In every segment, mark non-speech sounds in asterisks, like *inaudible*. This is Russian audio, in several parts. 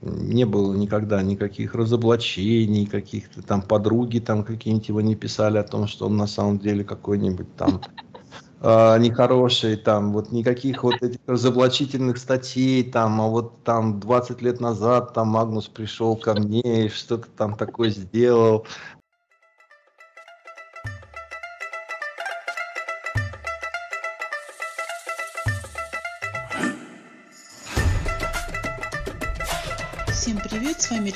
не было никогда никаких разоблачений, каких-то там подруги там какие-нибудь его не писали о том, что он на самом деле какой-нибудь там э, *laughs* нехороший, там вот никаких вот этих разоблачительных статей, там, а вот там 20 лет назад там Магнус пришел ко мне и что-то там такое сделал,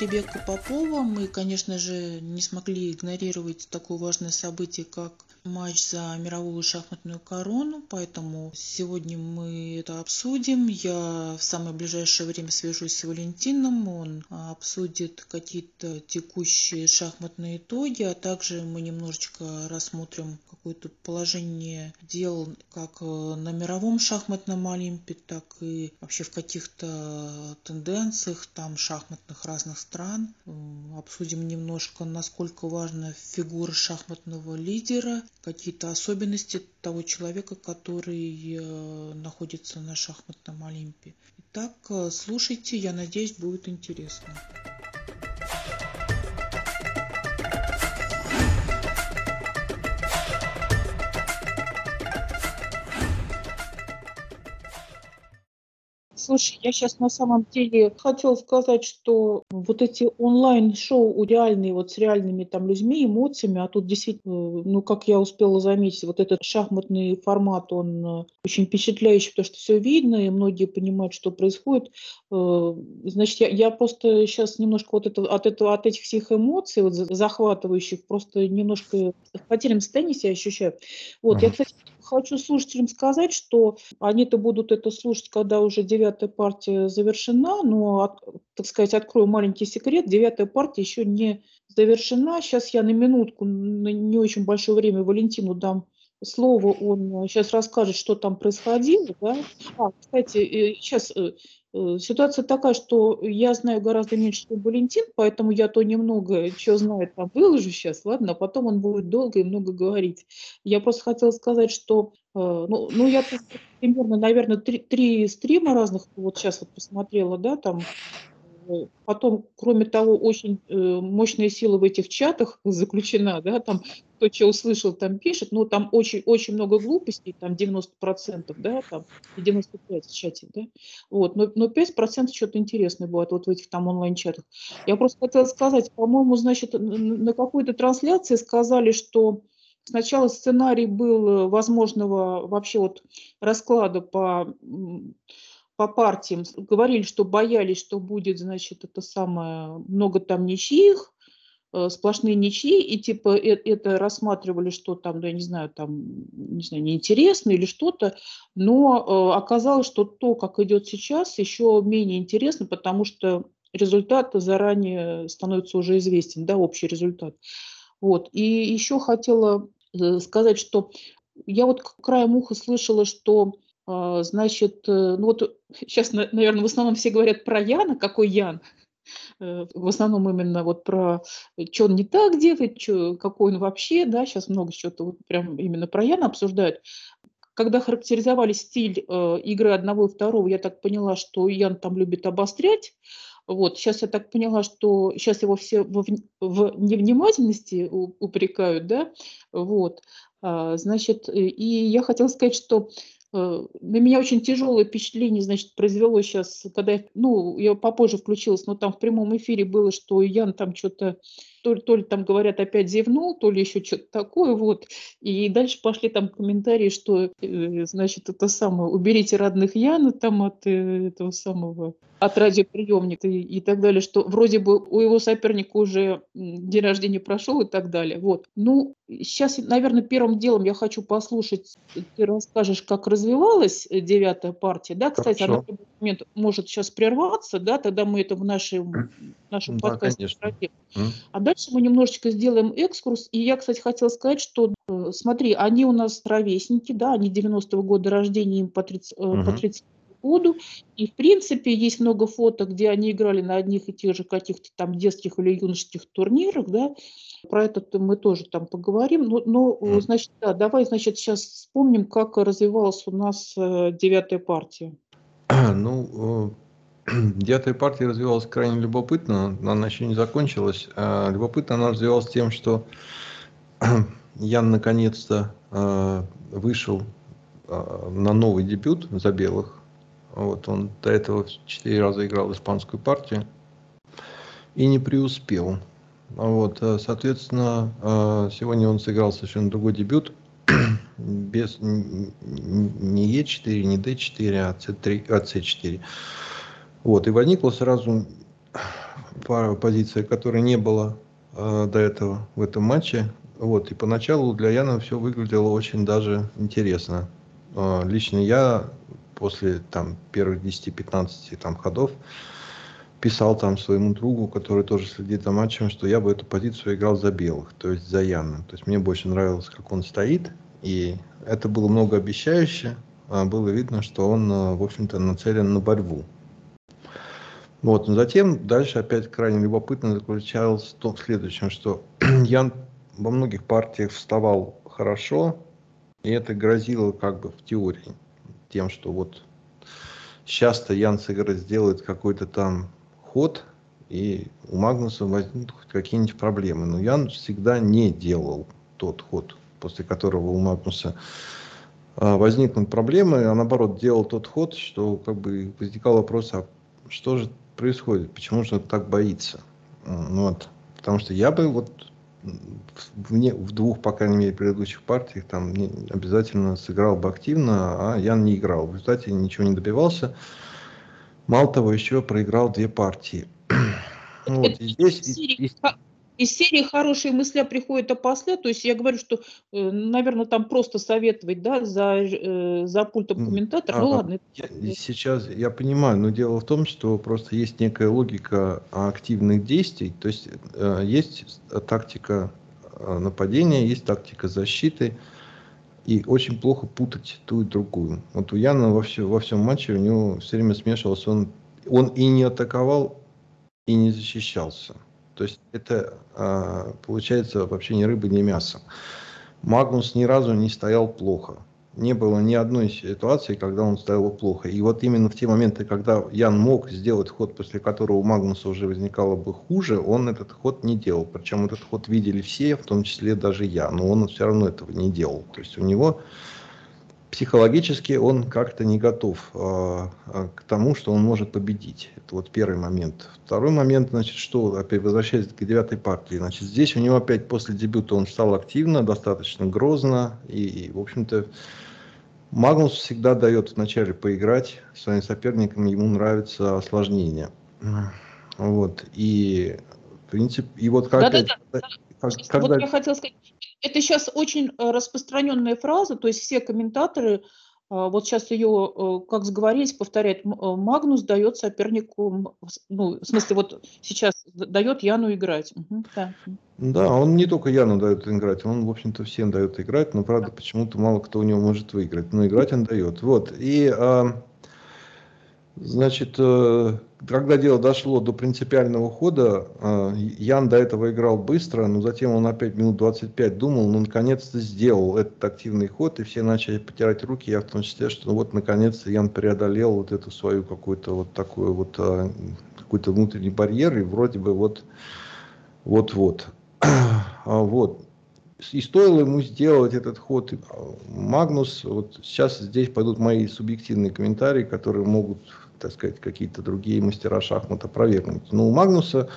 Ребекка Попова. Мы, конечно же, не смогли игнорировать такое важное событие, как матч за мировую шахматную корону, поэтому сегодня мы это обсудим. Я в самое ближайшее время свяжусь с Валентином, он обсудит какие-то текущие шахматные итоги, а также мы немножечко рассмотрим какое-то положение дел как на мировом шахматном Олимпе, так и вообще в каких-то тенденциях там шахматных разных стран. Обсудим немножко, насколько важна фигура шахматного лидера, какие-то особенности того человека, который э, находится на шахматном Олимпе. Итак, э, слушайте, я надеюсь, будет интересно. Слушай, я сейчас на самом деле хотела сказать, что вот эти онлайн-шоу реальные, вот с реальными там людьми, эмоциями, а тут действительно, ну, как я успела заметить, вот этот шахматный формат, он э, очень впечатляющий, потому что все видно, и многие понимают, что происходит. Э, значит, я, я просто сейчас немножко вот это, от, этого, от этих всех эмоций, вот захватывающих, просто немножко в потерянном состоянии себя ощущаю. Вот, я, кстати, хочу слушателям сказать, что они-то будут это слушать, когда уже девятая партия завершена, но, так сказать, открою маленький секрет, девятая партия еще не завершена. Сейчас я на минутку, на не очень большое время Валентину дам слово, он сейчас расскажет, что там происходило. Да? А, кстати, сейчас э, Э, ситуация такая, что я знаю гораздо меньше, чем Валентин, поэтому я то немного, что знает, там выложу сейчас, ладно, а потом он будет долго и много говорить. Я просто хотела сказать, что, э, ну, ну я примерно, наверное, три, три стрима разных вот сейчас вот посмотрела, да, там Э, потом, кроме того, очень э, мощная сила в этих чатах заключена, да, там кто что услышал, там пишет, но там очень-очень много глупостей, там 90%, да, там 95% в чате, да, вот, но, но 5% что-то интересное бывает вот в этих там онлайн-чатах. Я просто хотела сказать, по-моему, значит, на какой-то трансляции сказали, что Сначала сценарий был э, возможного вообще вот расклада по по партиям говорили, что боялись, что будет, значит, это самое, много там ничьих, э, сплошные ничьи, и типа э, это рассматривали, что там, да, я не знаю, там, не знаю, неинтересно или что-то, но э, оказалось, что то, как идет сейчас, еще менее интересно, потому что результат заранее становится уже известен, да, общий результат. Вот. И еще хотела сказать, что я вот краем уха слышала, что значит, э, ну вот сейчас, наверное, в основном все говорят про Яна, какой Ян. Э, в основном именно вот про э, что он не так делает, что, какой он вообще, да, сейчас много чего-то вот прям именно про Яна обсуждают. Когда характеризовали стиль э, игры одного и второго, я так поняла, что Ян там любит обострять. Вот, сейчас я так поняла, что сейчас его все в, в невнимательности упрекают, да, вот, а, значит, и я хотела сказать, что на меня очень тяжелое впечатление, значит, произвело сейчас, когда ну, я попозже включилась, но там в прямом эфире было, что Ян там что-то то, то ли там говорят опять зевнул, то ли еще что-то такое, вот. И дальше пошли там комментарии, что, э, значит, это самое, уберите родных Яна там от э, этого самого, от радиоприемника и, и так далее, что вроде бы у его соперника уже день рождения прошел и так далее, вот. Ну, сейчас, наверное, первым делом я хочу послушать, ты расскажешь, как развивалась э, девятая партия, да, кстати, Хорошо. она в любой момент может сейчас прерваться, да, тогда мы это в нашем, нашем да, подкасте пройдем. А дальше мы немножечко сделаем экскурс. И я, кстати, хотела сказать, что, э, смотри, они у нас ровесники, да, они 90-го года рождения, им по 30, угу. по 30 году. И, в принципе, есть много фото, где они играли на одних и тех же каких-то там детских или юношеских турнирах, да. Про это мы тоже там поговорим. Но, но mm. значит, да, давай, значит, сейчас вспомним, как развивалась у нас э, девятая партия. *clears throat* Ну, Девятая партия развивалась крайне любопытно, но она еще не закончилась. А, любопытно она развивалась тем, что *clears throat* Ян наконец-то а, вышел а, на новый дебют за белых. Вот он до этого четыре раза играл испанскую партию и не преуспел. Вот, соответственно, сегодня он сыграл совершенно другой дебют *clears throat* без не Е4, не D4, а C3, а C4. Вот, и возникла сразу пара позиций, которой не было э, до этого в этом матче. Вот, и поначалу для Яна все выглядело очень даже интересно. Э, лично я после там первых 10-15 там ходов писал там своему другу, который тоже следит за матчем, что я бы эту позицию играл за белых, то есть за Яна. То есть мне больше нравилось, как он стоит, и это было многообещающе. А было видно, что он, э, в общем-то, нацелен на борьбу. Вот, но затем дальше опять крайне любопытно заключалось в, в следующем, что *clears throat* Ян во многих партиях вставал хорошо, и это грозило как бы в теории тем, что вот сейчас-то Ян сыграет, сделает какой-то там ход, и у Магнуса возникнут какие-нибудь проблемы. Но Ян всегда не делал тот ход, после которого у Магнуса а, возникнут проблемы, а наоборот делал тот ход, что как бы возникал вопрос, а что же происходит, почему же он так боится. Вот. Потому что я бы вот в, не, в двух, по крайней мере, предыдущих партиях там не, обязательно сыграл бы активно, а Ян не играл. В результате ничего не добивался. Мало того, еще проиграл две партии. Вот, и здесь, и, из серии хорошие мысли приходят опосля, то есть я говорю, что, э, наверное, там просто советовать, да, за, э, за пультом комментатора, ну ладно. Я, сейчас я понимаю, но дело в том, что просто есть некая логика активных действий, то есть э, есть тактика нападения, есть тактика защиты, и очень плохо путать ту и другую. Вот у Яна во, все, во всем матче у него все время смешивался, он, он и не атаковал, и не защищался. То есть это а, получается вообще ни рыба, ни мясо. Магнус ни разу не стоял плохо. Не было ни одной ситуации, когда он стоял плохо. И вот именно в те моменты, когда Ян мог сделать ход, после которого у Магнуса уже возникало бы хуже, он этот ход не делал. Причем этот ход видели все, в том числе даже я. Но он все равно этого не делал. То есть у него психологически он как-то не готов э, к тому, что он может победить. Это вот первый момент. Второй момент, значит, что, опять возвращаясь к девятой партии, значит, здесь у него опять после дебюта он стал активно, достаточно грозно, и, и в общем-то, Магнус всегда дает вначале поиграть своим соперникам, ему нравится осложнение. Вот, и в принципе, и вот как... Да, да, да. Когда... Вот я хотела сказать, это сейчас очень э, распространенная фраза, то есть все комментаторы, а, вот сейчас ее, э, как сговорились, повторяют, э, Магнус дает сопернику, ну, в смысле, вот сейчас дает Яну играть. Угу, да. да, он не только Яну дает играть, он, в общем-то, всем дает играть, но, правда, почему-то мало кто у него может выиграть, но играть он дает. Вот, и... А Значит, э, когда дело дошло до принципиального хода, э, Ян до этого играл быстро, но затем он опять минут 25 думал, ну, наконец-то сделал этот активный ход, и все начали потирать руки, я в том числе, что ну, вот, наконец-то Ян преодолел вот эту свою какую-то вот такую вот, э, какой-то внутренний барьер, и вроде бы вот, вот-вот. *clears throat* А вот. И стоило ему сделать этот ход. Магнус, вот сейчас здесь пойдут мои субъективные комментарии, которые могут так сказать, какие-то другие мастера шахмата опровергнуть. Но у Магнуса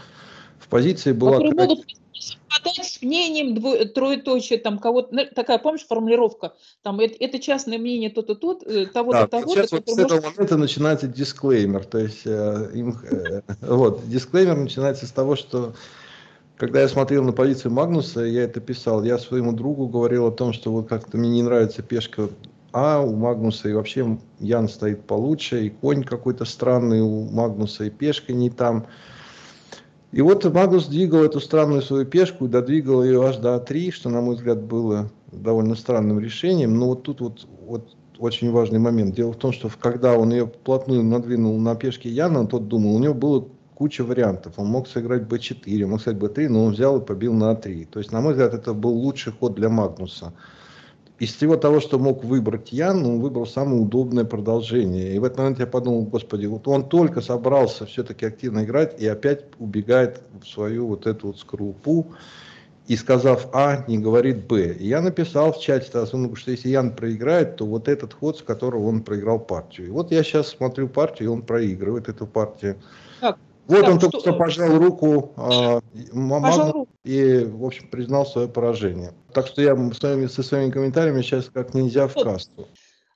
в позиции была... Которые могут совпадать с мнением дво... троеточие, там кого-то, ну, такая, помнишь, формулировка, там, это, это частное мнение то-то тут, э, того-то, да, того-то. Сейчас вот с этого момента начинается дисклеймер, то есть, э, им, э, *laughs* вот, дисклеймер начинается с того, что когда я смотрел на позицию Магнуса, я это писал, я своему другу говорил о том, что вот как-то мне не нравится пешка а у Магнуса и вообще Ян стоит получше, и конь какой-то странный у Магнуса, и пешка не там. И вот Магнус двигал эту странную свою пешку, додвигал ее аж до А3, что, на мой взгляд, было довольно странным решением. Но вот тут вот, вот очень важный момент. Дело в том, что когда он ее плотную надвинул на пешке Яна, тот думал, у него было куча вариантов. Он мог сыграть b4, мог сыграть b3, но он взял и побил на a3. То есть, на мой взгляд, это был лучший ход для Магнуса. Из всего того, что мог выбрать Ян, он выбрал самое удобное продолжение. И в этот момент я подумал, господи, вот он только собрался все-таки активно играть и опять убегает в свою вот эту вот скорлупу и сказав А, не говорит Б. И я написал в чате, что если Ян проиграет, то вот этот ход, с которого он проиграл партию. И вот я сейчас смотрю партию, и он проигрывает эту партию. Так, вот так, он только что пожал руку, э, пожал руку и, в общем, признал свое поражение. Так что я с вами, со своими комментариями сейчас как нельзя в касту.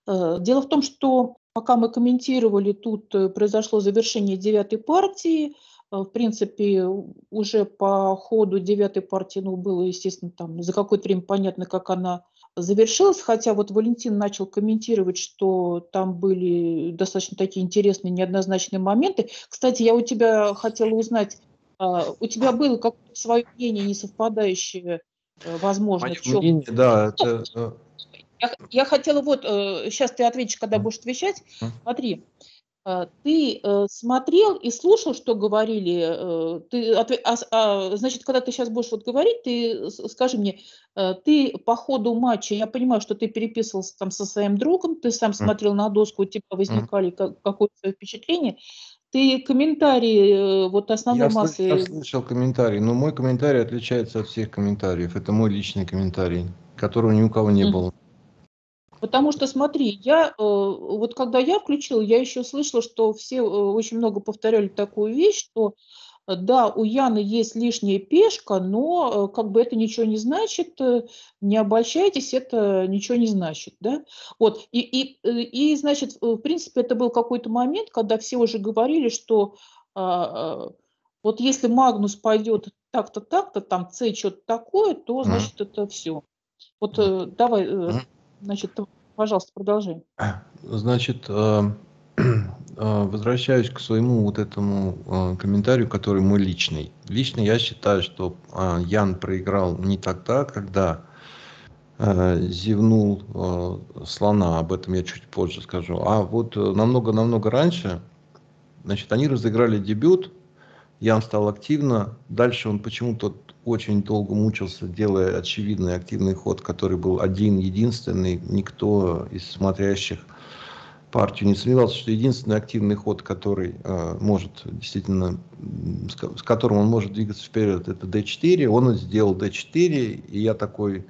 Э, дело в том, что пока мы комментировали, тут э, произошло завершение девятой партии, Э, в принципе, уже по ходу девятой партии, ну, было, естественно, там за какое-то время понятно, как она завершилась, хотя вот Валентин начал комментировать, что там были достаточно такие интересные, неоднозначные моменты. Кстати, я у тебя хотела узнать, а, у тебя было какое-то свое мнение, не совпадающее, э, возможно, Мое в чем? Мнение, да, это... Э, я, я хотела вот, сейчас ты ответишь, когда будешь отвечать. Смотри, а, ты э, смотрел и слушал, что говорили? Э, ты, а, а, значит, когда ты сейчас будешь вот говорить, ты скажи мне, э, ты по ходу матча, я понимаю, что ты переписывался там со своим другом, ты сам смотрел на доску, у тебя возникали какое-то впечатление. Ты комментарии вот основной я массы... Я слышал комментарий, но мой комментарий отличается от всех комментариев. Это мой личный комментарий, которого ни у кого не mm. было. Потому что, смотри, я э, вот когда я включила, я еще слышала, что все э, очень много повторяли такую вещь, что э, да, у Яны есть лишняя пешка, но как бы это ничего не значит, не обольщайтесь, это ничего не значит, да. Вот, и, и, и значит, в принципе, это был какой-то момент, когда все уже говорили, что а, вот если Магнус пойдет так-то, так-то, там С что-то такое, то, значит, mm. это все. Вот давай, mm. Значит, пожалуйста, продолжай. Значит, э, *clears throat* э, возвращаюсь к своему вот этому э, комментарию, который мой личный. Лично я считаю, что Ян проиграл не тогда, когда зевнул слона, об этом я чуть позже скажу, а вот намного-намного раньше, значит, они разыграли дебют, Ян стал активно, дальше он почему-то очень долго мучился, делая очевидный активный ход, который был один, единственный. Никто из смотрящих партию не сомневался, что единственный активный ход, который э, может действительно, с, с которым он может двигаться вперед, это d4. Он сделал d4, и я такой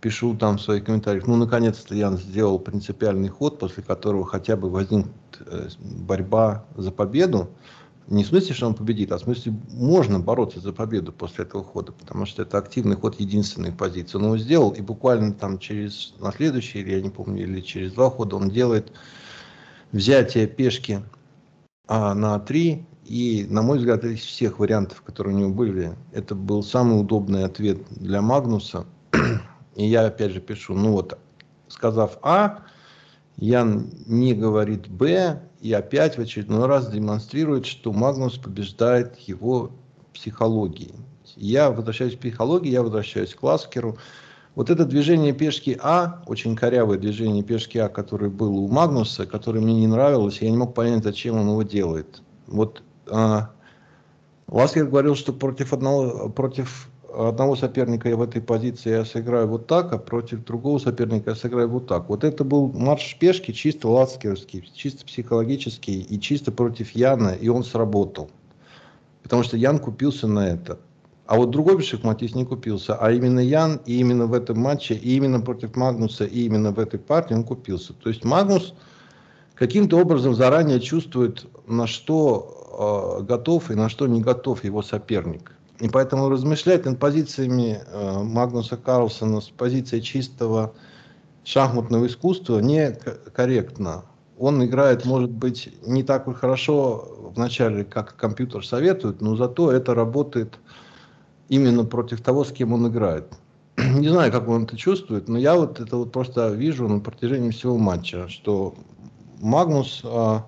пишу там в своих комментариях, ну, наконец-то я сделал принципиальный ход, после которого хотя бы возникнет э, борьба за победу. Не в смысле, что он победит, а в смысле можно бороться за победу после этого хода, потому что это активный ход единственной позиции. Он его сделал, и буквально там через, на следующий, или я не помню, или через два хода он делает взятие пешки а, на 3, и, на мой взгляд, из всех вариантов, которые у него были, это был самый удобный ответ для Магнуса. И я опять же пишу, ну вот, сказав А, Ян не говорит Б, и опять в очередной раз демонстрирует, что Магнус побеждает его психологией. Я возвращаюсь к психологии, я возвращаюсь к Ласкеру. Вот это движение пешки А, очень корявое движение пешки А, которое было у Магнуса, которое мне не нравилось, я не мог понять, зачем он его делает. Вот а, Ласкер говорил, что против одного, против одного соперника я в этой позиции я сыграю вот так, а против другого соперника я сыграю вот так. Вот это был марш пешки чисто лацкерский, чисто психологический и чисто против Яна, и он сработал. Потому что Ян купился на это. А вот другой шахматист не купился, а именно Ян, и именно в этом матче, и именно против Магнуса, и именно в этой партии он купился. То есть Магнус каким-то образом заранее чувствует, на что э, готов и на что не готов его соперник. И поэтому размышлять над позициями э, Магнуса Карлсона с позиции чистого шахматного искусства некорректно. Он играет, может быть, не так хорошо в начале, как компьютер советует, но зато это работает именно против того, с кем он играет. *clears throat* Не знаю, как он это чувствует, но я вот это вот просто вижу на протяжении всего матча, что Магнус а,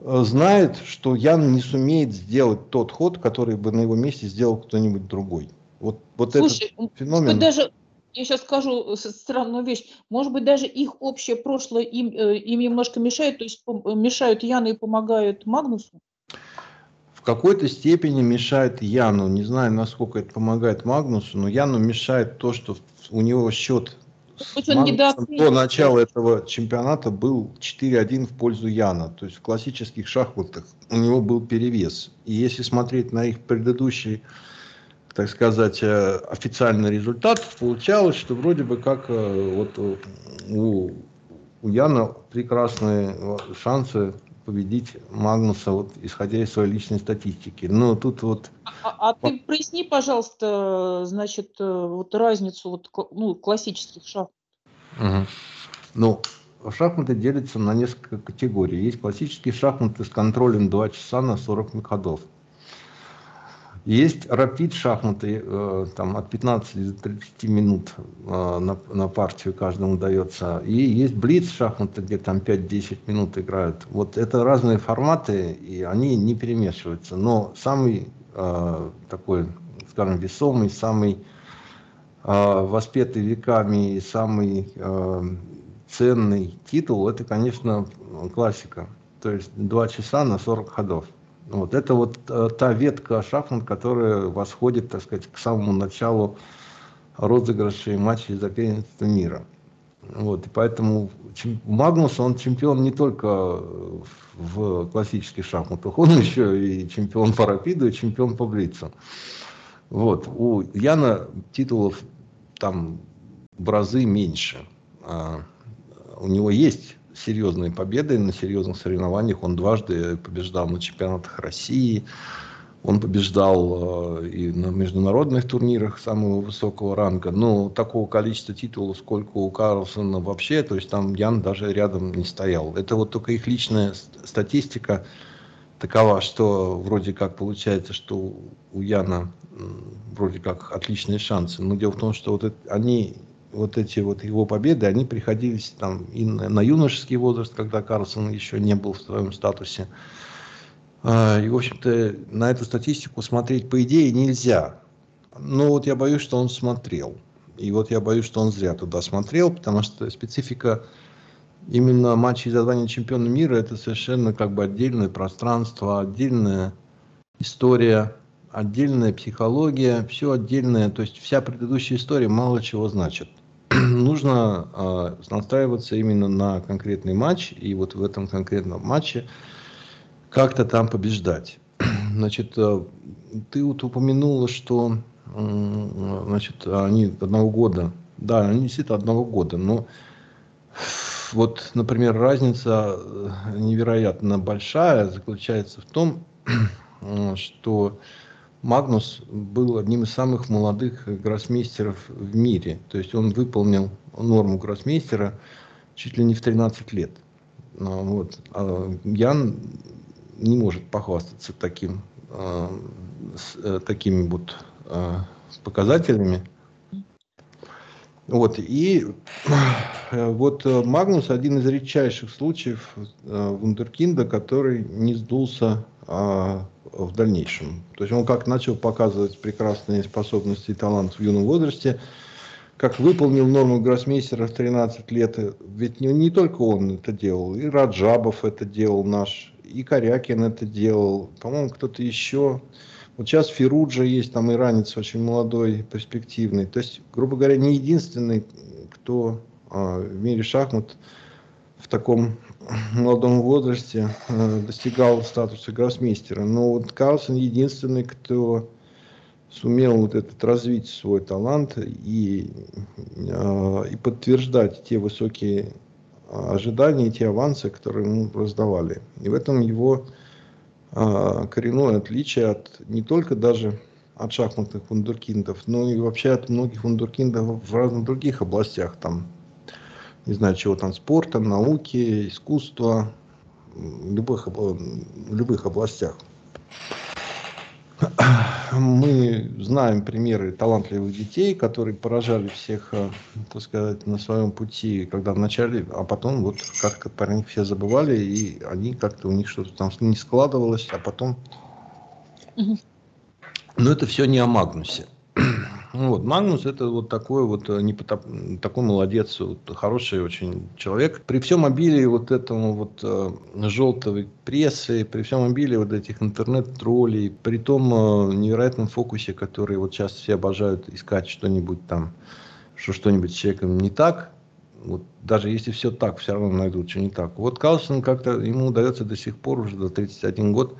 знает, что Ян не сумеет сделать тот ход, который бы на его месте сделал кто-нибудь другой. Вот, вот Слушай, этот феномен... даже, я сейчас скажу странную вещь, может быть, даже их общее прошлое им, э, им немножко мешает, то есть мешают Яну и помогают Магнусу? В какой-то степени мешает Яну. Не знаю, насколько это помогает Магнусу, но Яну мешает то, что у него счет до начала этого чемпионата был 4-1 в пользу Яна. То есть в классических шахматах у него был перевес. И если смотреть на их предыдущий, так сказать, э, официальный результат, получалось, что вроде бы как э, вот у, у Яна прекрасные шансы победить Магнуса, вот, исходя из своей личной статистики. Но тут вот... А, а ты проясни, пожалуйста, значит, э, вот разницу вот, ну, классических шахмат. Угу. Ну, шахматы делятся на несколько категорий. Есть классические шахматы с контролем 2 часа на 40 ходов. Есть рапид шахматы, э, там от 15 до 30 минут э, на, на партию каждому дается. И есть блиц шахматы, где там 5-10 минут играют. Вот это разные форматы, и они не перемешиваются. Но самый э, такой, скажем, весомый, самый воспетый веками и самый ценный титул, это, конечно, классика. То есть 2 часа на 40 ходов. Вот это вот э, та ветка шахмат, которая восходит, так сказать, к самому началу розыгрышей матчей за первенство мира. Вот, и поэтому Магнус, он чемпион не только в классических шахматах, он *laughs* еще и чемпион по рапиду, и чемпион по блицу. Вот, у Яна титулов там в разы меньше. А, у него есть серьезные победы на серьезных соревнованиях. Он дважды побеждал на чемпионатах России. Он побеждал э, и на международных турнирах самого высокого ранга. Но такого количества титулов, сколько у Карлсона вообще, то есть там Ян даже рядом не стоял. Это вот только их личная статистика такова, что вроде как получается, что у Яна вроде как отличные шансы. Но дело в том, что вот это, они вот эти вот его победы, они приходились там и на, юношеский возраст, когда Карлсон еще не был в своем статусе. А, и, в общем-то, на эту статистику смотреть, по идее, нельзя. Но вот я боюсь, что он смотрел. И вот я боюсь, что он зря туда смотрел, потому что специфика именно матчей за звание чемпиона мира это совершенно как бы отдельное пространство, отдельная история, отдельная психология, все отдельное. То есть вся предыдущая история мало чего значит. *clears throat* нужно э, настраиваться именно на конкретный матч, и вот в этом конкретном матче как-то там побеждать. *clears throat* Значит, э, ты вот упомянула, что значит, они одного года, да, они действительно одного года, но вот, например, разница э, невероятно большая заключается в том, *clears throat* что Магнус был одним из самых молодых гроссмейстеров в мире. То есть он выполнил норму гроссмейстера чуть ли не в 13 лет. Ну, вот. А Ян не может похвастаться таким, а, с, э, такими вот а, показателями. Вот, и э, вот э, Магнус один из редчайших случаев вундеркинда, который не сдулся а, в дальнейшем. То есть он как начал показывать прекрасные способности и талант в юном возрасте, как выполнил норму гроссмейстера в 13 лет. Ведь не, не только он это делал, и Раджабов это делал наш, и Корякин это делал, по-моему, кто-то еще. Вот сейчас Фируджа есть, там иранец очень молодой, перспективный. То есть, грубо говоря, не единственный, кто а, в мире шахмат в таком молодом возрасте э, достигал статуса гроссмейстера. Но вот Карлсон единственный, кто сумел вот этот развить свой талант и, э, и подтверждать те высокие ожидания, те авансы, которые ему раздавали. И в этом его э, коренное отличие от не только даже от шахматных вундеркиндов, но и вообще от многих вундеркиндов в разных других областях, там не знаю, чего там, спорта, науки, искусства, любых, любых областях. Мы знаем примеры талантливых детей, которые поражали всех, э, так сказать, на своем пути, когда вначале, а потом вот как-то про них все забывали, и они как-то у них что-то там не складывалось, а потом... Но это все не о Магнусе. Ну вот, Магнус это вот такой вот э, не потоп... такой молодец, вот, хороший очень человек. При всем обилии вот этому вот э, желтой прессы, при всем обилии вот этих интернет-троллей, при том э, невероятном фокусе, который вот сейчас все обожают искать что-нибудь там что что-нибудь с человеком не так, вот даже если все так, все равно найдут, что не так. Вот Карлсон как-то, ему удается до сих пор, уже до 31 год,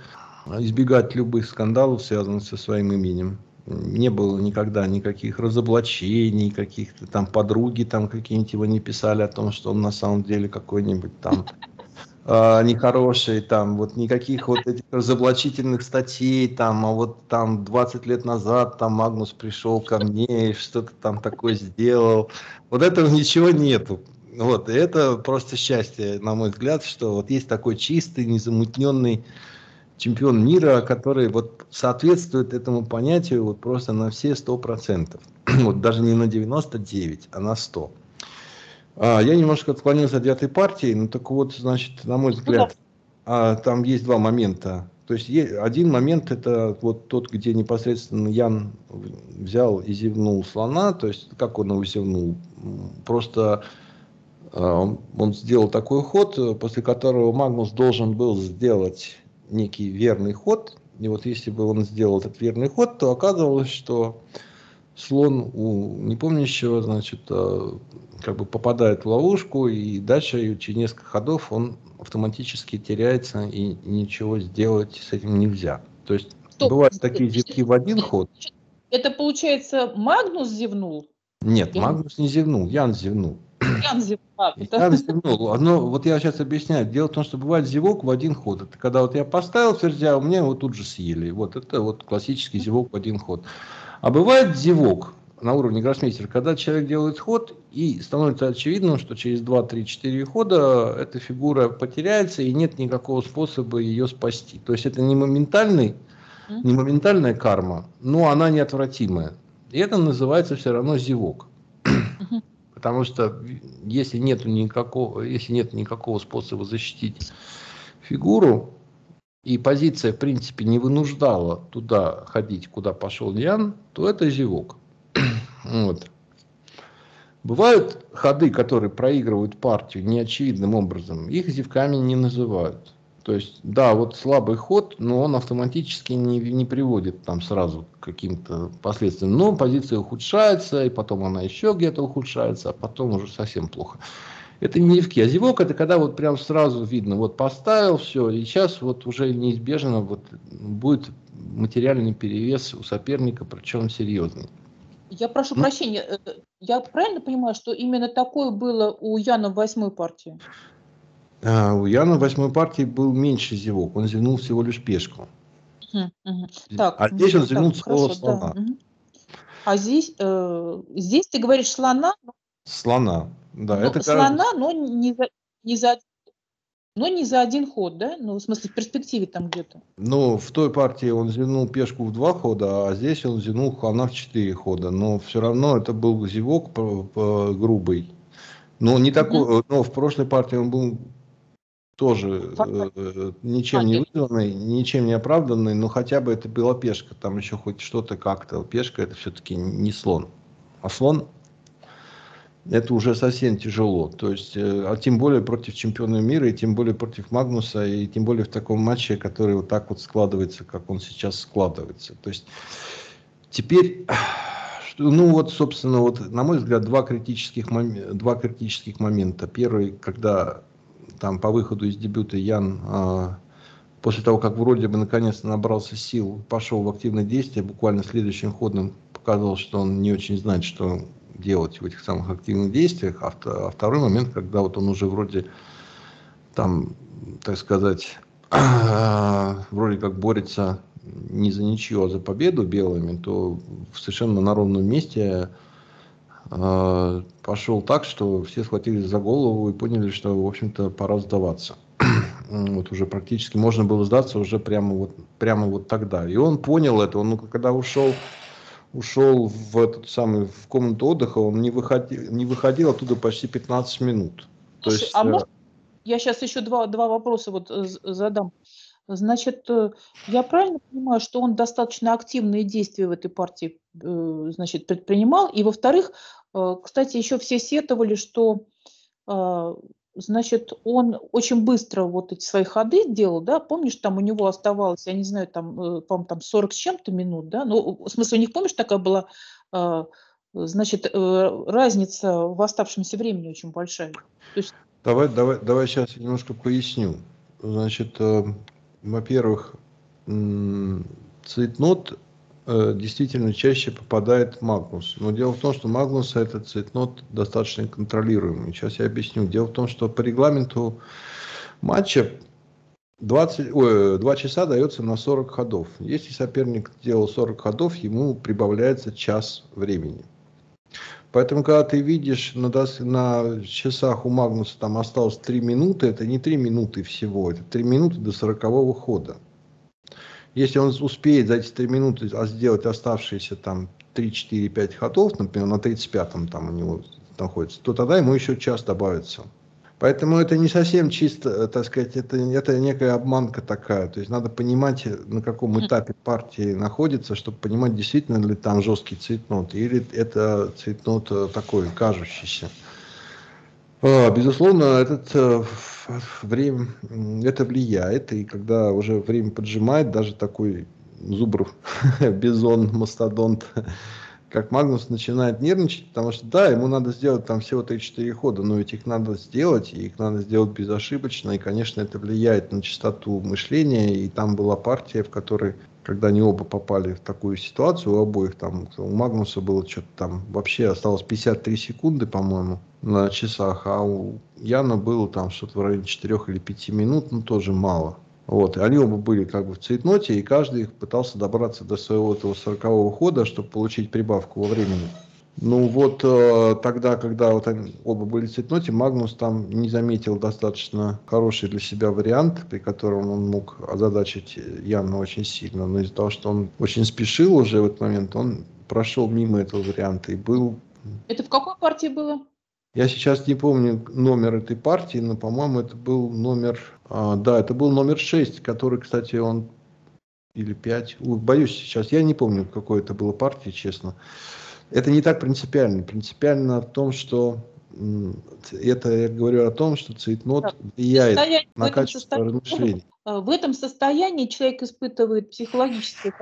избегать любых скандалов, связанных со своим именем. Не было никогда никаких разоблачений, каких-то там подруги там какие-нибудь его не писали о том, что он на самом деле какой-нибудь там э, *laughs* нехороший, там вот никаких вот этих разоблачительных статей, там, а вот там 20 лет назад там Магнус пришел ко мне и что-то там такое сделал. Вот этого ничего нету. Вот, и это просто счастье, на мой взгляд, что вот есть такой чистый, незамутненный чемпион мира, который вот соответствует этому понятию вот просто на все сто процентов. *clears throat* вот даже не на 99, а на 100. А, я немножко отклонился от девятой партии, но так вот, значит, на мой взгляд, а, там есть два момента. То есть один момент это вот тот, где непосредственно Ян взял и зевнул слона, то есть как он его зевнул, просто а, он сделал такой ход, после которого Магнус должен был сделать некий верный ход. И вот если бы он сделал этот верный ход, то оказывалось, что слон у непомнящего, значит, э, как бы попадает в ловушку, и дальше через несколько ходов он автоматически теряется, и ничего сделать с этим нельзя. То есть Стоп. бывают такие зевки в один ход. Это получается Магнус зевнул? Нет, Магнус не зевнул, Ян зевнул. Ян зевнул. Но вот я сейчас объясняю. Дело в том, что бывает зевок в один ход. Это когда вот я поставил ферзя, у меня его тут же съели. Вот это вот классический зевок в один ход. А бывает зевок на уровне гроссмейстера, когда человек делает ход и становится очевидным, что через 2, 3, 4 хода эта фигура потеряется и нет никакого способа ее спасти. То есть это не моментальный, не моментальная карма, но она неотвратимая. И это называется все равно зевок. Потому что если нет никакого, если нет никакого способа защитить фигуру, и позиция, в принципе, не вынуждала туда ходить, куда пошел Ян, то это зевок. *clears throat* вот. Бывают ходы, которые проигрывают партию неочевидным образом, их зевками не называют. То есть, да, вот слабый ход, но он автоматически не, не приводит там сразу к каким-то последствиям. Но позиция ухудшается, и потом она еще где-то ухудшается, а потом уже совсем плохо. Это не левки, а зевок это когда вот прям сразу видно, вот поставил все, и сейчас вот уже неизбежно вот будет материальный перевес у соперника, причем серьезный. Я прошу ну, прощения, э, я правильно понимаю, что именно такое было у Яна в восьмой партии? А, у Яна в восьмой партии был меньше зевок, он зевнул всего лишь пешку. Угу, угу. Так, а здесь он зевнул целого слона. Да, угу. А здесь, э, здесь ты говоришь слона? Слона, да. Ну, это слона, но не за, не за но не за один ход, да? Ну, в смысле, в перспективе там где-то. Ну, в той партии он зевнул пешку в два хода, а здесь он зевнул слона в четыре хода. Но все равно это был зевок грубый. Но не такой, mm-hmm. но в прошлой партии он был тоже э, ничем не вызванный, ничем не оправданный, но хотя бы это была пешка, там еще хоть что-то как-то. Пешка это все-таки не слон. А слон это уже совсем тяжело. То есть, э, а тем более против чемпиона мира, и тем более против Магнуса, и тем более в таком матче, который вот так вот складывается, как он сейчас складывается. То есть, теперь, *sighs* ну вот, собственно, вот, на мой взгляд, два критических, два критических момента. Первый, когда там по выходу из дебюта Ян а, после того, как вроде бы наконец-то набрался сил, пошел в активное действие, буквально следующим ходом показал, что он не очень знает, что делать в этих самых активных действиях. А, а второй момент, когда вот он уже вроде там, так сказать, *clears throat* вроде как борется не за ничью, а за победу белыми, то совершенно на ровном месте э, пошел так, что все схватились за голову и поняли, что, в общем-то, пора сдаваться. *clears throat* вот уже практически можно было сдаться уже прямо вот, прямо вот тогда. И он понял это, он когда ушел ушел в этот самый в комнату отдыха, он не выходил, не выходил оттуда почти 15 минут. То есть, а э, может, я сейчас еще два, два вопроса вот э, задам. Значит, э, я правильно понимаю, что он достаточно активные действия в этой партии значит, предпринимал? И, во-вторых, кстати, еще все сетовали, что значит, он очень быстро вот эти свои ходы делал, да, помнишь, там у него оставалось, я не знаю, там, э, по там 40 с чем-то минут, да, ну, в смысле, у них, помнишь, такая была э, значит, э, разница в оставшемся времени очень большая. То есть... Давай, давай, давай сейчас немножко поясню. Значит, э, во-первых, цейтнот э, действительно чаще попадает Магнус. Но дело в том, что Магнус этот цейтнот достаточно контролируемый. Сейчас я объясню. Дело в том, что по регламенту матча 20, ой, 2 часа дается на 40 ходов. Если соперник сделал 40 ходов, ему прибавляется час времени. Поэтому, когда ты видишь на, на часах у Магнуса там осталось 3 минуты, это не 3 минуты всего, это 3 минуты до 40 хода. Если он успеет за эти 3 минуты а сделать оставшиеся там 3, 4, 5 ходов, например, на 35-м там у него находится, то тогда ему еще час добавится. Поэтому это не совсем чисто, э, так сказать, это, это некая обманка такая. То есть надо понимать, э, на каком этапе партии находится, чтобы понимать, действительно ли там жесткий цветнот, или это цветнот э, такой, кажущийся. А, безусловно, этот время, это влияет, и когда уже время поджимает, даже такой зубров, *laughs* бизон, мастодонт, как Магнус начинает нервничать, потому что да, ему надо сделать там всего 3-4 хода, но ведь их надо сделать, и их надо сделать безошибочно, и, конечно, это влияет на частоту мышления, и там была партия, в которой, когда они оба попали в такую ситуацию, у обоих там, у Магнуса было что-то там, вообще осталось 53 секунды, по-моему, на часах, а у Яна было там что-то в районе 4 или 5 минут, ну тоже мало. Вот, и они оба были как бы в цветноте, и каждый их пытался добраться до своего этого сорокового хода, чтобы получить прибавку во времени. Ну вот э, тогда, когда вот они оба были в цветноте, Магнус там не заметил достаточно хороший для себя вариант, при котором он мог озадачить Яна очень сильно. Но из-за того, что он очень спешил уже в этот момент, он прошел мимо этого варианта и был... Это в какой партии было? Я сейчас не помню номер этой партии, но, по-моему, это был номер... А, да, это был номер 6, который, кстати, он... Или 5. Боюсь сейчас. Я не помню, какой это было партии, честно. Это не так принципиально. Принципиально в том, что это я говорю о том, что цветнот влияет на качество размышлений. Э, в этом состоянии человек испытывает психологический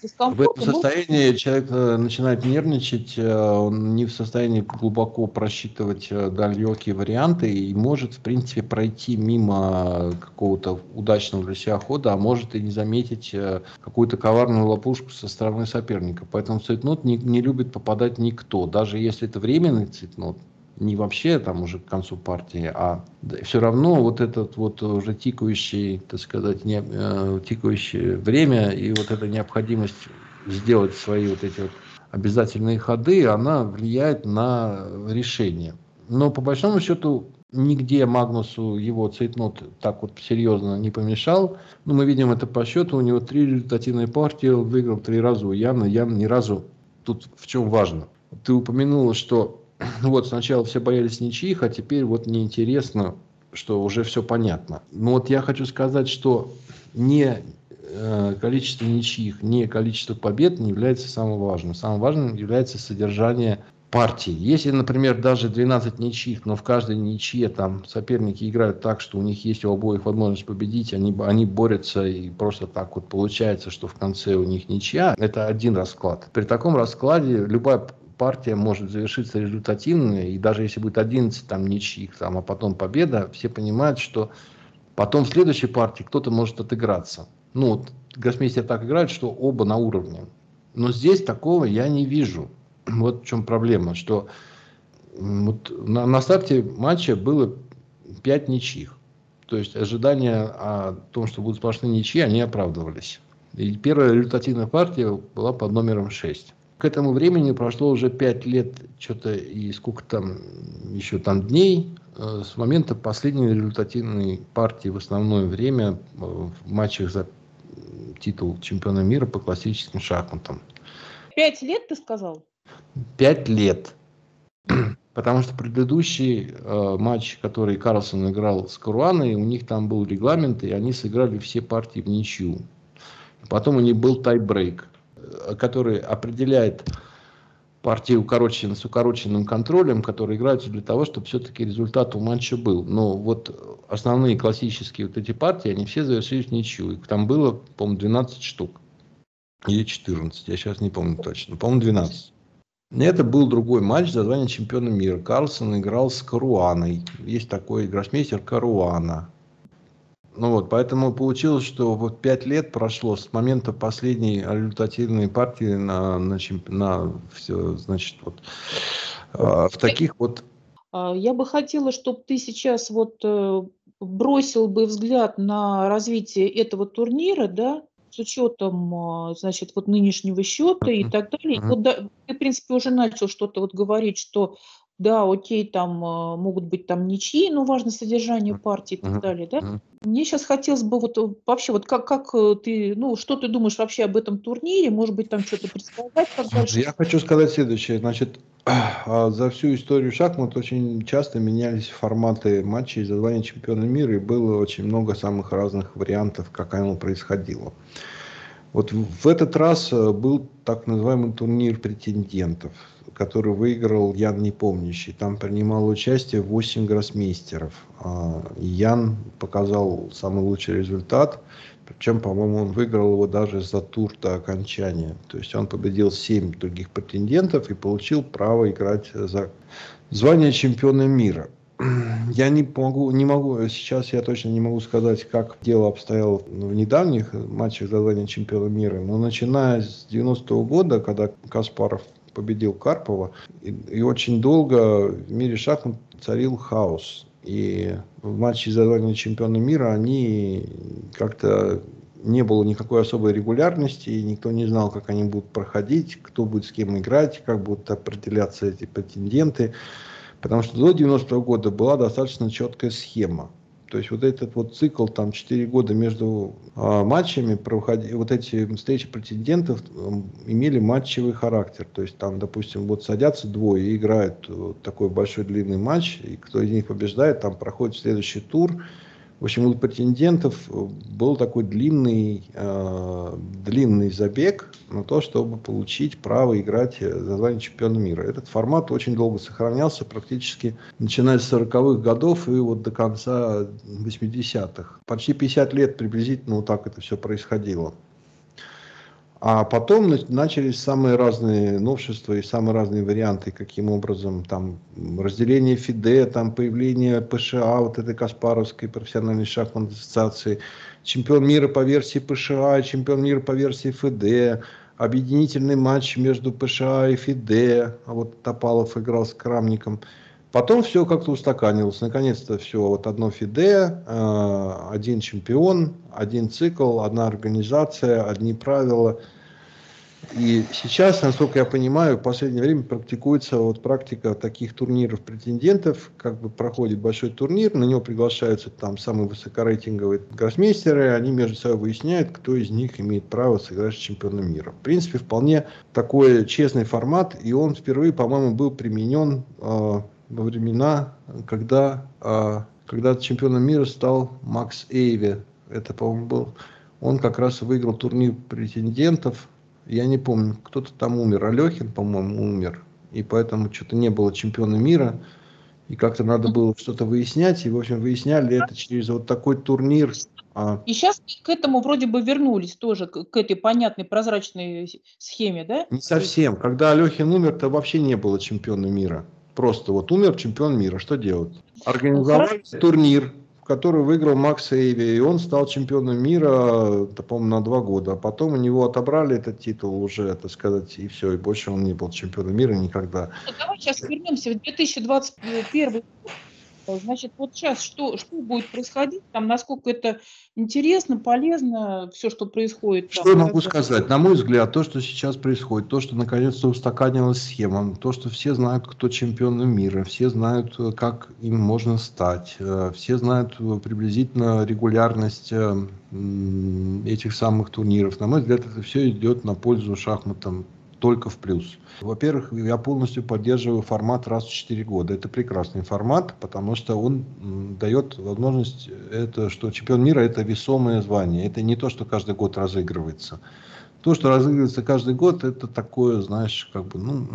дискомфорт. В этом состоянии человек э, начинает нервничать, э, он не в состоянии глубоко просчитывать далекие варианты и может, в принципе, пройти мимо какого-то удачного для себя хода, а может и не заметить какую-то коварную ловушку со стороны соперника. Поэтому цветнот не, не любит попадать никто. Даже если это временный цветнот, не вообще там уже к концу партии, а все равно вот этот вот уже тикающий, так сказать, не, э, тикающее время и вот эта необходимость сделать свои вот эти вот обязательные ходы, она влияет на решение. Но по большому счету нигде Магнусу его цейтнот так вот серьезно не помешал. Но мы видим это по счету. У него три результативные партии, он выиграл три раза у Яна. Ян ни разу тут в чем важно. Ты упомянула, что *clears throat* вот сначала все боялись ничьих, а теперь вот неинтересно, что уже все понятно. Но вот я хочу сказать, что не э, количество ничьих, не количество побед не является самым важным. Самым важным является содержание партии. Если, например, даже 12 ничьих, но в каждой ничье там соперники играют так, что у них есть у обоих возможность победить, они, они борются и просто так вот получается, что в конце у них ничья, это один расклад. При таком раскладе любая партия может завершиться результативно, и даже если будет 11 там ничьих, там, а потом победа, все понимают, что потом в следующей партии кто-то может отыграться. Ну, вот гроссмейстер так играет, что оба на уровне. Но здесь такого я не вижу. *clears throat* Вот в чем проблема, что вот на, на старте матча было 5 ничьих. То есть ожидания о том, что будут сплошные ничьи, они оправдывались. И первая результативная партия была под номером 6 к этому времени прошло уже пять лет, что-то и сколько там, еще там дней, э, с момента последней результативной партии в основное время э, в матчах за титул чемпиона мира по классическим шахматам. Пять лет, ты сказал? Пять лет. *clears throat* Потому что предыдущий э, матч, который Карлсон играл с Каруаной, у них там был регламент, и они сыграли все партии в ничью. Потом у них был тайбрейк. Который определяет партии укорочен, с укороченным контролем, которые играются для того, чтобы все-таки результат у матча был. Но вот основные классические вот эти партии, они все завершились ничью. Их там было, по-моему, 12 штук. Или 14, я сейчас не помню точно. По-моему, 12. Это был другой матч за звание чемпиона мира. Карлсон играл с Каруаной. Есть такой гроссмейстер Каруана. Ну вот, поэтому получилось, что вот пять лет прошло с момента последней результативной партии на, на, чемпи... на все, значит, вот э, в таких вот... А, я бы хотела, чтобы ты сейчас вот э, бросил бы взгляд на развитие этого турнира, да, с учетом, а, значит, вот нынешнего счета и так далее. Вот да, ты, в принципе, уже начал что-то вот говорить, что да, окей, там а, могут быть там ничьи, но важно содержание партии и так далее, да. Мне сейчас хотелось бы вот э, вообще вот как, как э, ты, ну, что ты думаешь вообще об этом турнире, может быть, там что-то предсказать, как дальше? Я хочу сказать следующее, значит, *clears throat* а за всю историю шахмат очень часто менялись форматы матчей за звание чемпиона мира, и было очень много самых разных вариантов, как оно происходило. Вот в этот раз э, был так называемый турнир претендентов, который выиграл Ян Непомнящий. Там принимал участие 8 гроссмейстеров. А, Ян показал самый лучший результат. Причем, по-моему, он выиграл его даже за тур до окончания. То есть он победил 7 других претендентов и получил право играть за звание чемпиона мира. *clears throat* Я не могу, не могу, сейчас я точно не могу сказать, как дело обстояло в недавних матчах за звание чемпиона мира, но начиная с 90-го года, когда Каспаров победил Карпова, и, и очень долго в мире шахмат царил хаос. И в матче за звание чемпиона мира они как-то не было никакой особой регулярности, и никто не знал, как они будут проходить, кто будет с кем играть, как будут определяться эти претенденты. Потому что до 90-го года была достаточно четкая схема. То есть вот этот вот цикл, там 4 года между э, матчами, проходи, вот эти встречи претендентов э, имели матчевый характер. То есть там, допустим, вот садятся двое и играют вот такой большой длинный матч, и кто из них побеждает, там проходит следующий тур, в общем, у претендентов был такой длинный, э, длинный забег на то, чтобы получить право играть за звание чемпиона мира. Этот формат очень долго сохранялся, практически начиная с 40-х годов и вот до конца 80-х. Почти 50 лет приблизительно вот так это все происходило. А потом начались самые разные новшества и самые разные варианты, каким образом там разделение ФИДЕ, там появление ПША, вот этой Каспаровской профессиональной шахматной ассоциации, чемпион мира по версии ПША, чемпион мира по версии ФИДЕ, объединительный матч между ПША и ФИДЕ, а вот Топалов играл с Крамником. Потом все как-то устаканилось. Наконец-то все, вот одно ФИДЕ, э, один чемпион, один цикл, одна организация, одни правила. И сейчас, насколько я понимаю, в последнее время практикуется вот практика таких турниров претендентов, как бы проходит большой турнир, на него приглашаются там самые высокорейтинговые гроссмейстеры, они между собой выясняют, кто из них имеет право сыграть с чемпионом мира. В принципе, вполне такой честный формат, и он впервые, по-моему, был применен э, во времена, когда, а, когда чемпионом мира стал Макс Эйве. Это, по-моему, был... Он как раз выиграл турнир претендентов. Я не помню, кто-то там умер. Алехин, по-моему, умер. И поэтому что-то не было чемпиона мира. И как-то надо было что-то выяснять. И, в общем, выясняли это через вот такой турнир. А и сейчас к этому вроде бы вернулись тоже, к этой понятной прозрачной схеме, да? Не совсем. Когда Алехин умер, то вообще не было чемпиона мира. Просто вот умер чемпион мира, что делать? Организовали ну, турнир, который выиграл Макс Эйви, и он стал чемпионом мира, по-моему, на два года. А потом у него отобрали этот титул уже, так сказать, и все, и больше он не был чемпионом мира никогда. Ну, давай сейчас вернемся в 2021 год Значит, вот сейчас что, что будет происходить, там, насколько это интересно, полезно, все, что происходит? Там, что я могу сказать? На мой взгляд, то, что сейчас происходит, то, что наконец-то устаканилась схема, то, что все знают, кто чемпион мира, все знают, э, как им можно стать, э, все знают э, приблизительно регулярность этих самых турниров. На мой взгляд, это все идет на пользу шахматам только в плюс. Во-первых, я полностью поддерживаю формат раз в 4 года. Это прекрасный формат, потому что он дает возможность, это, что чемпион мира это весомое звание. Это не то, что каждый год разыгрывается. То, что разыгрывается каждый год, это такое, знаешь, как бы, ну,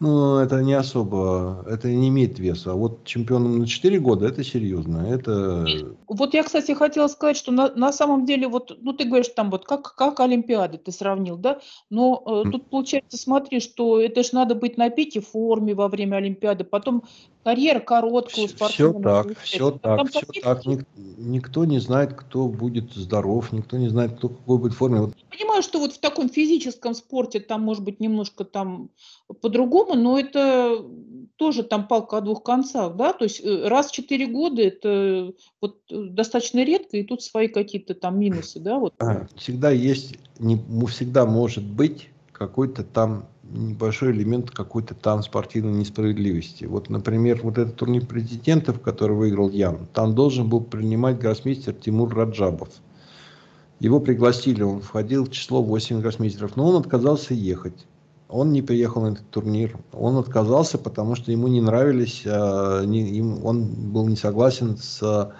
Ну, это не особо, это не имеет веса. А вот чемпионом на 4 года это серьезно. Это... Вот я, кстати, хотела сказать, что на, на самом деле, вот, ну, ты говоришь, там вот как, как Олимпиады ты сравнил, да? Но э, тут получается, смотри, что это же надо быть на пике форме во время Олимпиады, потом карьера короткая у Все так, все так, все так. Ник, никто не знает, кто будет здоров, никто не знает, кто какой будет форме. Вот. Понимаю, что вот в таком физическом спорте там может быть немножко там по-другому, но это тоже там палка о двух концах, да, то есть э, раз в четыре года это вот э, достаточно редко, и тут свои какие-то там минусы, да, вот. Всегда есть, не, всегда может быть какой-то там небольшой элемент какой-то там спортивной несправедливости. Вот, например, вот этот турнир президентов, который выиграл Ян, там должен был принимать гроссмейстер Тимур Раджабов. Его пригласили, он входил в число 8 гроссмейстеров, но он отказался ехать. Он не приехал на этот турнир. Он отказался, потому что ему не нравились, а, не, им, он был не согласен с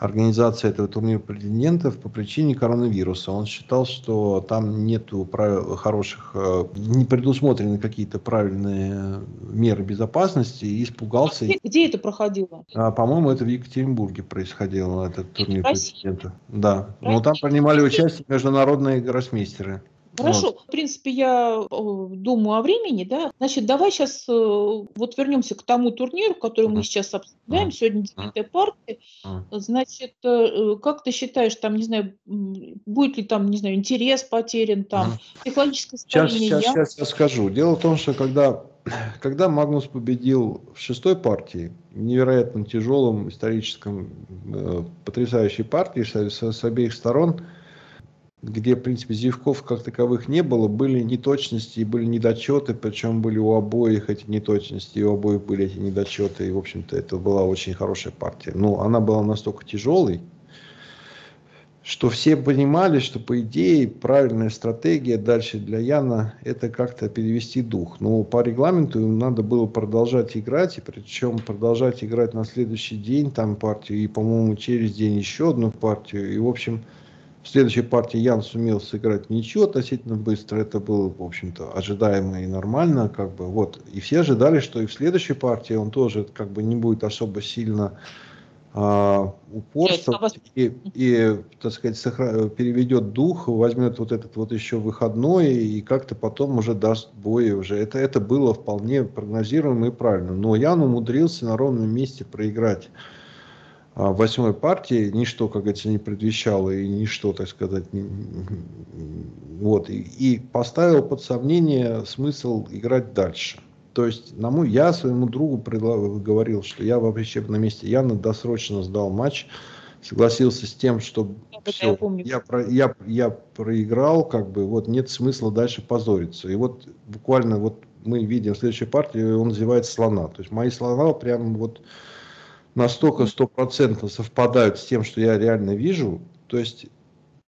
организацией этого турнира претендентов по причине коронавируса. Он считал, что там нет хороших, а, не предусмотрены какие-то правильные меры безопасности и испугался. Где, где это проходило? А, по-моему, это в Екатеринбурге происходило, этот турнир претендентов. Да, но там принимали участие международные гроссмейстеры. Хорошо, вот. в принципе, я думаю о времени, да. Значит, давай сейчас э, вот вернемся к тому турниру, который мы сейчас обсуждаем. Сегодня девятая партия. Значит, э, как ты считаешь, там, не знаю, будет ли там, не знаю, интерес потерян, там, психологическое состояние? Сейчас, сейчас, сейчас я скажу. Дело в том, что когда, *clears throat* когда Магнус победил в шестой партии, невероятно тяжелом историческом, э, потрясающей партии с, с, с обеих сторон – где, в принципе, зевков как таковых не было, были неточности и были недочеты, причем были у обоих эти неточности, и у обоих были эти недочеты, и, в общем-то, это была очень хорошая партия. Но она была настолько тяжелой, что все понимали, что, по идее, правильная стратегия дальше для Яна – это как-то перевести дух. Но по регламенту им надо было продолжать играть, и причем продолжать играть на следующий день там партию, и, по-моему, через день еще одну партию, и, в общем, в следующей партии Ян сумел сыграть ничего относительно быстро. Это было, в общем-то, ожидаемо и нормально. Как бы, вот. И все ожидали, что и в следующей партии он тоже как бы, не будет особо сильно а, упорствовать и, и, так сказать, сохра... переведет дух, возьмет вот этот вот еще выходной и как-то потом уже даст бой. Уже. Это, это было вполне прогнозируемо и правильно. Но Ян умудрился на ровном месте проиграть восьмой партии ничто, как говорится, не предвещало и ничто, так сказать, не, вот, и, и поставил под сомнение смысл играть дальше. То есть, на мой, я своему другу предлагал, говорил, что я вообще на месте Яна досрочно сдал матч, согласился с тем, что я все, я, про, я, я проиграл, как бы, вот нет смысла дальше позориться. И вот буквально вот мы видим в следующей партии, он называет слона. То есть мои слона прям вот настолько стопроцентно совпадают с тем, что я реально вижу. То есть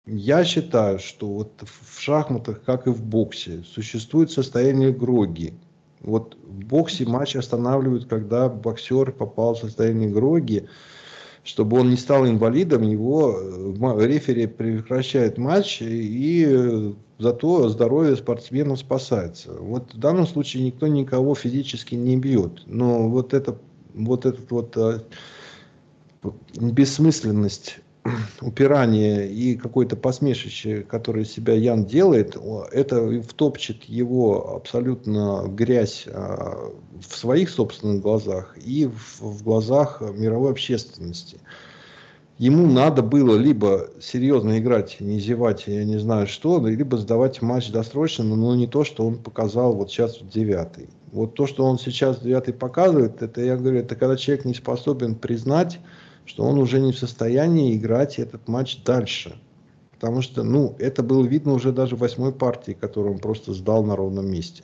я считаю, что вот в шахматах, как и в боксе, существует состояние гроги. Вот в боксе матч останавливают, когда боксер попал в состояние гроги, чтобы он не стал инвалидом, его э, рефери прекращает матч, и э, зато здоровье спортсмена спасается. Вот в данном случае никто никого физически не бьет, но вот это вот этот вот э, бессмысленность *clears throat* упирание и какое-то посмешище, которое себя Ян делает, это втопчет его абсолютно грязь а, в своих собственных глазах и в глазах мировой общественности. Ему надо было либо серьезно играть, не зевать, я не знаю что, либо сдавать матч досрочно, но не то, что он показал вот сейчас в девятый. Вот то, что он сейчас девятый показывает, это, я говорю, это когда человек не способен признать, что он уже не в состоянии играть этот матч дальше. Потому что, ну, это было видно уже даже в восьмой партии, которую он просто сдал на ровном месте.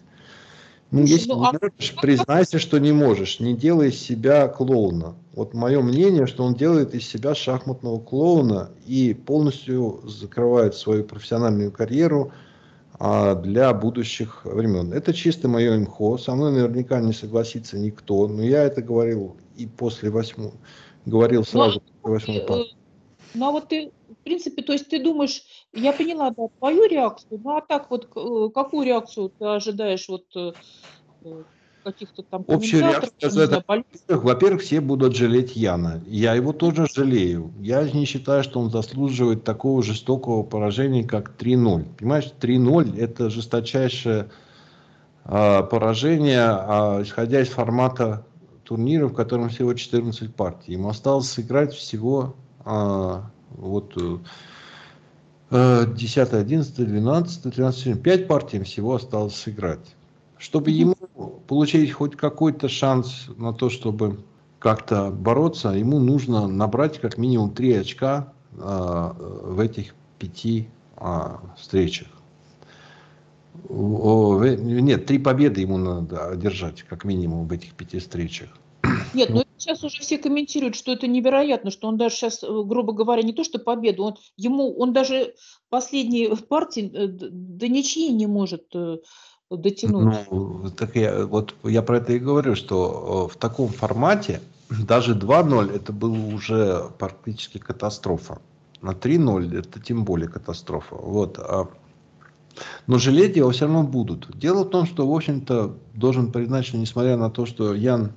Ну, если ну, не а... можешь, признайся, что не можешь. Не делай из себя клоуна. Вот мое мнение, что он делает из себя шахматного клоуна и полностью закрывает свою профессиональную карьеру а, для будущих времен. Это чисто мое имхо. Со мной наверняка не согласится никто. Но я это говорил и после восьмого говорил сразу ну, э, Ну а вот ты, в принципе, то есть ты думаешь, я поняла, да, твою реакцию, ну а так вот, э, какую реакцию ты ожидаешь вот э, каких-то там Общая реакция, во-первых, все будут жалеть Яна. Я его тоже жалею. Я не считаю, что он заслуживает такого жестокого поражения, как 3-0. Понимаешь, 3-0 это жесточайшее э, поражение, э, исходя из формата турнира, в котором всего 14 партий. Ему осталось сыграть всего э, вот 10, 11, 12, 13, 5 партий всего осталось сыграть. Чтобы ему получить хоть какой-то шанс на то, чтобы как-то бороться, ему нужно набрать как минимум 3 очка э, в этих пяти э, встречах. О, нет, три победы ему надо одержать, как минимум, в этих пяти встречах. Нет, ну сейчас уже все комментируют, что это невероятно, что он даже сейчас, э, грубо говоря, не то что победу, он, ему, он даже последние партии э, до ничьи не может э, дотянуть. Ну, так я, вот я про это и говорю, что в таком формате *clears throat* даже 2-0 это было уже практически катастрофа. На 3-0 это тем более катастрофа. Вот. А, но жалеть его все равно будут. Дело в том, что, в общем-то, должен признать, что несмотря на то, что Ян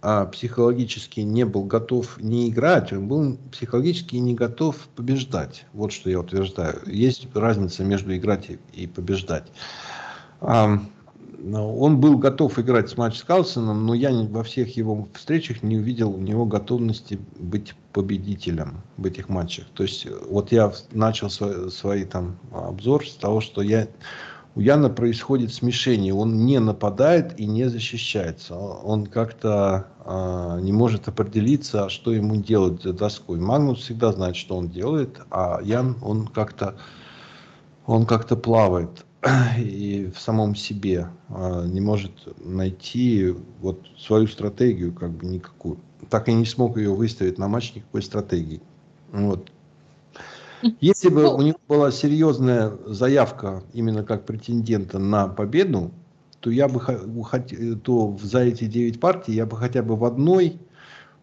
а, психологически не был готов не играть, он был психологически не готов побеждать. Вот что я утверждаю. Есть разница между играть и побеждать. Он был готов играть с матч с Калсоном, но я во всех его встречах не увидел у него готовности быть победителем в этих матчах. То есть вот я начал свой, свой там обзор с того, что я у Яна происходит смешение. Он не нападает и не защищается. Он как-то э, не может определиться, что ему делать за доской. Магнус всегда знает, что он делает, а Ян, он как-то он как-то плавает *clears throat* и в самом себе э, не может найти вот свою стратегию как бы никакую. Так и не смог ее выставить на матч никакой стратегии. Вот. Если бы ну, у него была серьезная заявка именно как претендента на победу, то я бы то за эти 9 партий я бы хотя бы в одной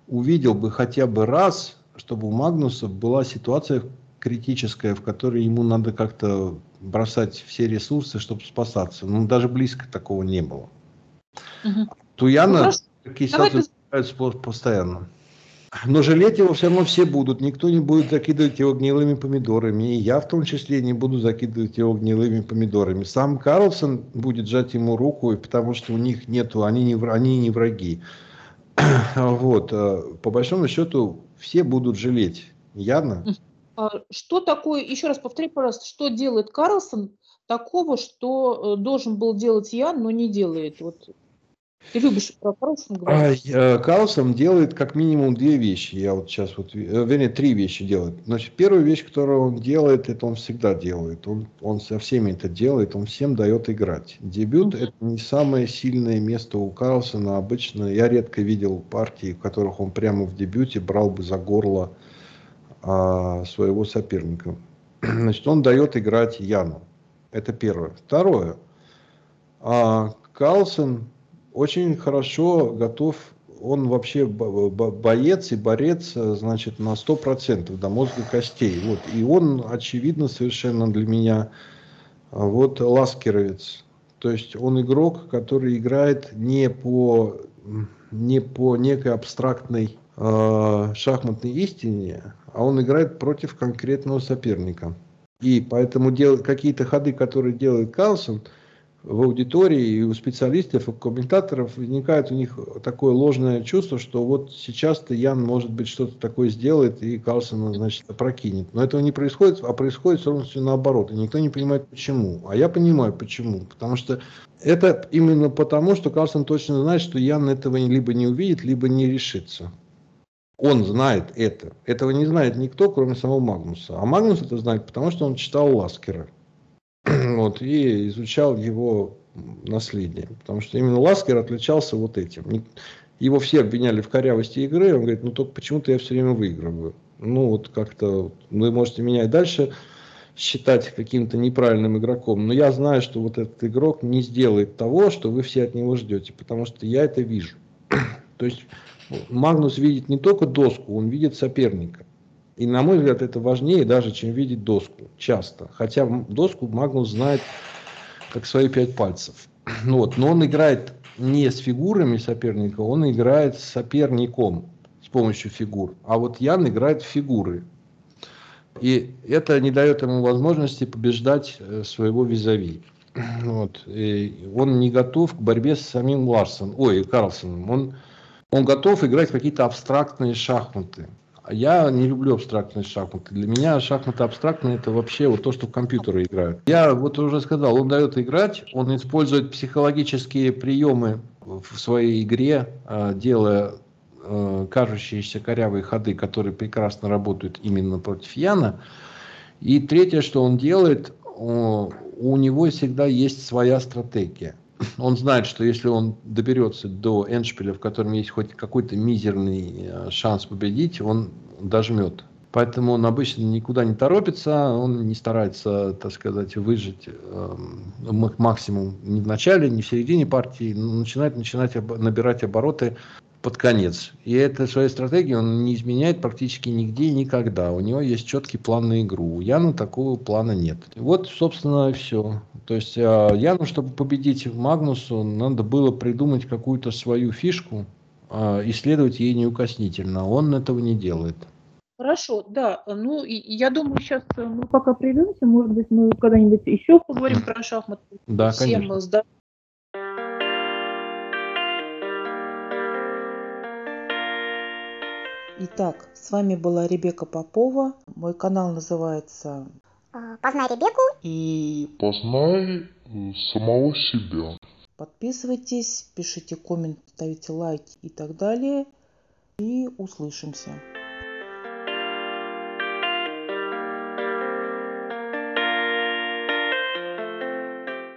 увидел бы хотя бы раз, чтобы у Магнуса была ситуация критическая, в которой ему надо как-то бросать все ресурсы, чтобы спасаться. Ну, даже близко такого не было. Угу. Туяна ну, такие ситуации постоянно. Но жалеть его все равно все будут. Никто не будет закидывать его гнилыми помидорами. И я в том числе не буду закидывать его гнилыми помидорами. Сам Карлсон будет жать ему руку, потому что у них нету, они не, они не враги. *clears throat* Вот. Э, по большому счету все будут жалеть. Явно. А что такое, еще раз повтори, пожалуйста, что делает Карлсон такого, что э, должен был делать Ян, но не делает? Вот ты любишь про Карлсон говорить? А, Карлсон делает как минимум две вещи. Я вот сейчас вот, э, вернее, три вещи делает. Значит, первая вещь, которую он делает, это он всегда делает. Он, он со всеми это делает, он всем дает играть. Дебют uh-huh. это не самое сильное место у Карлсона. Обычно я редко видел партии, в которых он прямо в дебюте брал бы за горло а, своего соперника. *clears throat* Значит, он дает играть Яну. Это первое. Второе. А, Карлсон очень хорошо готов, он вообще боец и борец, значит, на 100% до мозга костей. Вот. И он, очевидно, совершенно для меня вот ласкеровец. То есть он игрок, который играет не по, не по некой абстрактной э, шахматной истине, а он играет против конкретного соперника. И поэтому дел, какие-то ходы, которые делает Карлсон – в аудитории и у специалистов, и у комментаторов возникает у них такое ложное чувство, что вот сейчас-то Ян, может быть, что-то такое сделает и Карлсона, значит, опрокинет. Но этого не происходит, а происходит полностью наоборот. И никто не понимает, почему. А я понимаю, почему. Потому что это именно потому, что Карлсон точно знает, что Ян этого либо не увидит, либо не решится. Он знает это. Этого не знает никто, кроме самого Магнуса. А Магнус это знает, потому что он читал Ласкера. *clears throat* вот, и изучал его наследие. Потому что именно Ласкер отличался вот этим. Его все обвиняли в корявости игры, он говорит, ну только почему-то я все время выигрываю. Ну вот как-то, вы можете меня и дальше считать каким-то неправильным игроком, но я знаю, что вот этот игрок не сделает того, что вы все от него ждете, потому что я это вижу. *clears throat* То есть Магнус видит не только доску, он видит соперника. И, на мой взгляд, это важнее даже, чем видеть доску. Часто. Хотя доску Магнус знает как свои пять пальцев. *clears throat* Вот. Но он играет не с фигурами соперника, он играет с соперником с помощью фигур. А вот Ян играет в фигуры. И это не дает ему возможности побеждать э, своего визави. *clears throat* Вот. И он не готов к борьбе с самим Ларсом, ой, Карлсоном. Он, он готов играть какие-то абстрактные шахматы. Я не люблю абстрактные шахматы. Для меня шахматы абстрактные это вообще вот то, что в компьютеры играют. Я вот уже сказал, он дает играть, он использует психологические приемы в своей игре, а, делая а, кажущиеся корявые ходы, которые прекрасно работают именно против Яна. И третье, что он делает, у него всегда есть своя стратегия. Он знает, что если он доберется до Эншпиля, в котором есть хоть какой-то мизерный э, шанс победить, он дожмет. Поэтому он обычно никуда не торопится, он не старается, так сказать, выжить э, максимум ни в начале, ни в середине партии, но начинает, начинать набирать обороты под конец. И этой своей стратегии он не изменяет практически нигде и никогда. У него есть четкий план на игру. У Яна такого плана нет. Вот, собственно, все. То есть а, Яну, чтобы победить Магнусу, надо было придумать какую-то свою фишку, а, исследовать ей неукоснительно. Он этого не делает. Хорошо, да. Ну, и, я думаю, сейчас мы ну, пока придемся, может быть, мы когда-нибудь еще поговорим про шахматы. Да, Всем конечно. Здоров... Итак, с вами была Ребека Попова. Мой канал называется «Познай Ребеку» и «Познай э, самого себя». Подписывайтесь, пишите комменты, ставите лайки и так далее. И услышимся.